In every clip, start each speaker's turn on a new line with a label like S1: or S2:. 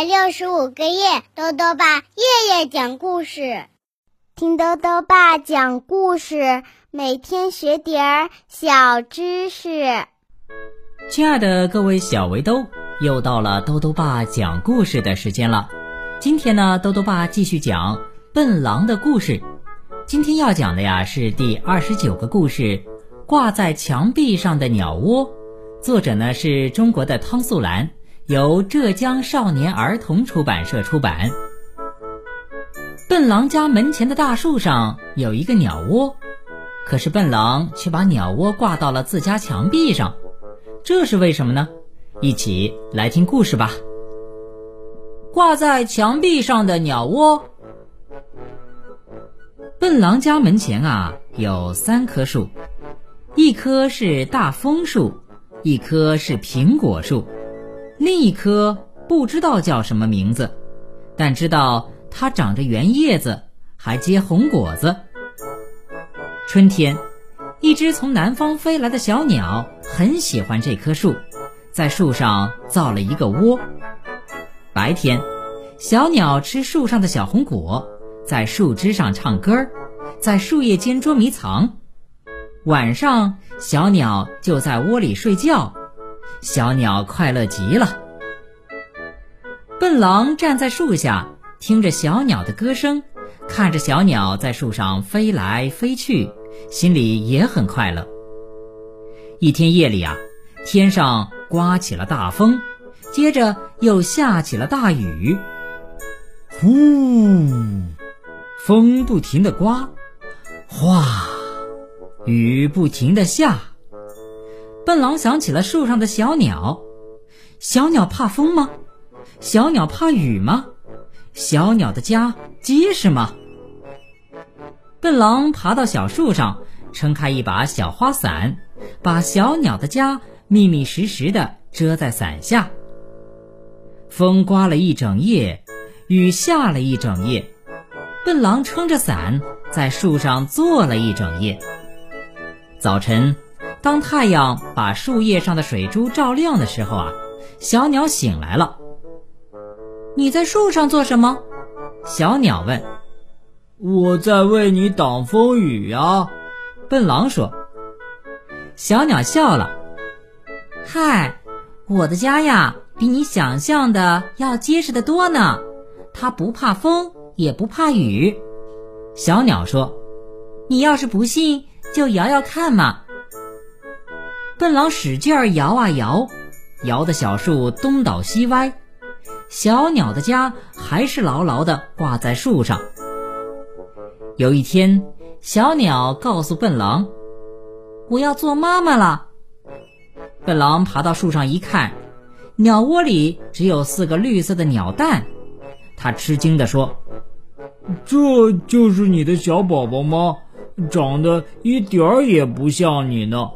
S1: 百六十五个夜，豆豆爸夜夜讲故事，听豆豆爸讲故事，每天学点儿小知识。
S2: 亲爱的各位小围兜，又到了豆豆爸讲故事的时间了。今天呢，豆豆爸继续讲笨狼的故事。今天要讲的呀是第二十九个故事，《挂在墙壁上的鸟窝》。作者呢是中国的汤素兰。由浙江少年儿童出版社出版。笨狼家门前的大树上有一个鸟窝，可是笨狼却把鸟窝挂到了自家墙壁上，这是为什么呢？一起来听故事吧。挂在墙壁上的鸟窝。笨狼家门前啊有三棵树，一棵是大枫树，一棵是苹果树。另一棵不知道叫什么名字，但知道它长着圆叶子，还结红果子。春天，一只从南方飞来的小鸟很喜欢这棵树，在树上造了一个窝。白天，小鸟吃树上的小红果，在树枝上唱歌儿，在树叶间捉迷藏。晚上，小鸟就在窝里睡觉。小鸟快乐极了。笨狼站在树下，听着小鸟的歌声，看着小鸟在树上飞来飞去，心里也很快乐。一天夜里啊，天上刮起了大风，接着又下起了大雨。呼，风不停的刮，哗，雨不停的下。笨狼想起了树上的小鸟，小鸟怕风吗？小鸟怕雨吗？小鸟的家结实吗？笨狼爬到小树上，撑开一把小花伞，把小鸟的家密密实实的遮在伞下。风刮了一整夜，雨下了一整夜，笨狼撑着伞在树上坐了一整夜。早晨。当太阳把树叶上的水珠照亮的时候啊，小鸟醒来了。你在树上做什么？小鸟问。
S3: 我在为你挡风雨呀，
S2: 笨狼说。小鸟笑了。嗨，我的家呀，比你想象的要结实的多呢。它不怕风，也不怕雨。小鸟说。你要是不信，就摇摇看嘛。笨狼使劲儿摇啊摇，摇的小树东倒西歪，小鸟的家还是牢牢的挂在树上。有一天，小鸟告诉笨狼：“我要做妈妈了。”笨狼爬到树上一看，鸟窝里只有四个绿色的鸟蛋。他吃惊地说：“
S3: 这就是你的小宝宝吗？长得一点儿也不像你呢。”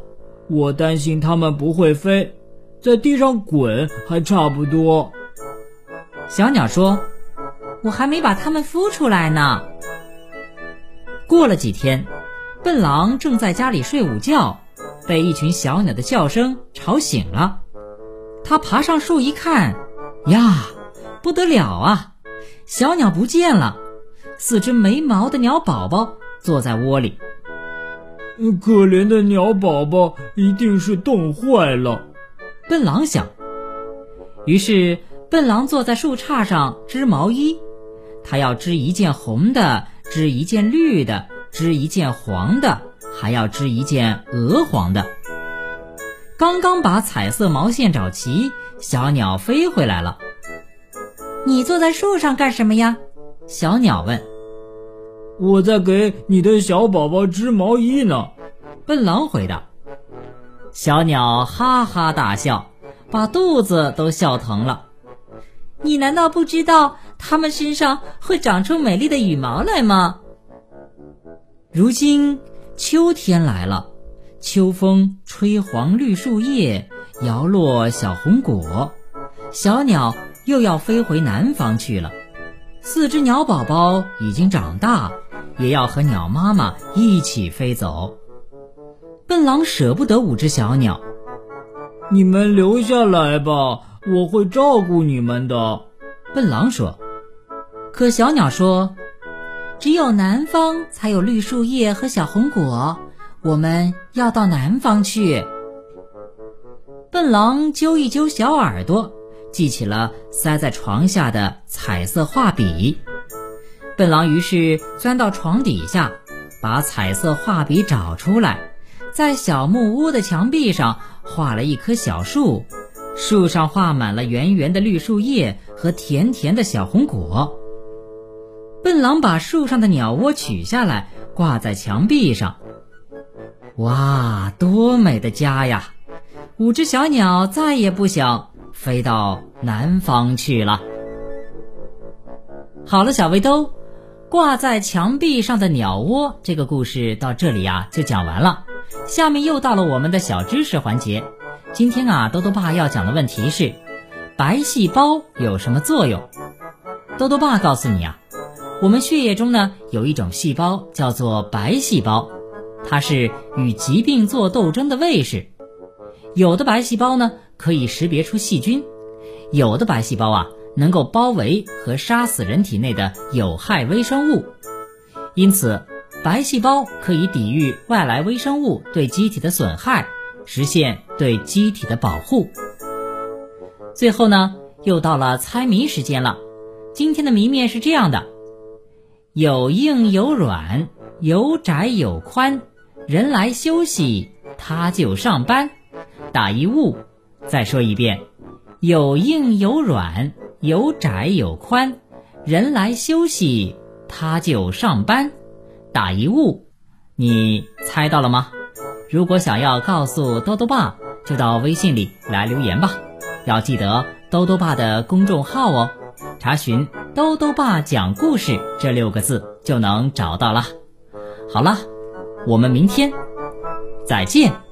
S3: 我担心它们不会飞，在地上滚还差不多。
S2: 小鸟说：“我还没把它们孵出来呢。”过了几天，笨狼正在家里睡午觉，被一群小鸟的叫声吵醒了。他爬上树一看，呀，不得了啊！小鸟不见了，四只没毛的鸟宝宝坐在窝里。
S3: 可怜的鸟宝宝一定是冻坏了，
S2: 笨狼想。于是，笨狼坐在树杈上织毛衣，他要织一件红的，织一件绿的，织一件黄的，还要织一件鹅黄的。刚刚把彩色毛线找齐，小鸟飞回来了。你坐在树上干什么呀？小鸟问。
S3: 我在给你的小宝宝织毛衣呢，
S2: 笨狼回答。小鸟哈哈大笑，把肚子都笑疼了。你难道不知道它们身上会长出美丽的羽毛来吗？如今秋天来了，秋风吹黄绿树叶，摇落小红果，小鸟又要飞回南方去了。四只鸟宝宝已经长大。也要和鸟妈妈一起飞走。笨狼舍不得五只小鸟，
S3: 你们留下来吧，我会照顾你们的。
S2: 笨狼说：“可小鸟说，只有南方才有绿树叶和小红果，我们要到南方去。”笨狼揪一揪小耳朵，记起了塞在床下的彩色画笔。笨狼于是钻到床底下，把彩色画笔找出来，在小木屋的墙壁上画了一棵小树，树上画满了圆圆的绿树叶和甜甜的小红果。笨狼把树上的鸟窝取下来，挂在墙壁上。哇，多美的家呀！五只小鸟再也不想飞到南方去了。好了，小围兜。挂在墙壁上的鸟窝，这个故事到这里啊就讲完了。下面又到了我们的小知识环节。今天啊，豆豆爸要讲的问题是：白细胞有什么作用？豆豆爸告诉你啊，我们血液中呢有一种细胞叫做白细胞，它是与疾病做斗争的卫士。有的白细胞呢可以识别出细菌，有的白细胞啊。能够包围和杀死人体内的有害微生物，因此白细胞可以抵御外来微生物对机体的损害，实现对机体的保护。最后呢，又到了猜谜时间了。今天的谜面是这样的：有硬有软，有窄有宽，人来休息，他就上班。打一物。再说一遍：有硬有软。有窄有宽，人来休息，他就上班。打一物，你猜到了吗？如果想要告诉兜兜爸，就到微信里来留言吧。要记得兜兜爸的公众号哦，查询“兜兜爸讲故事”这六个字就能找到了。好了，我们明天再见。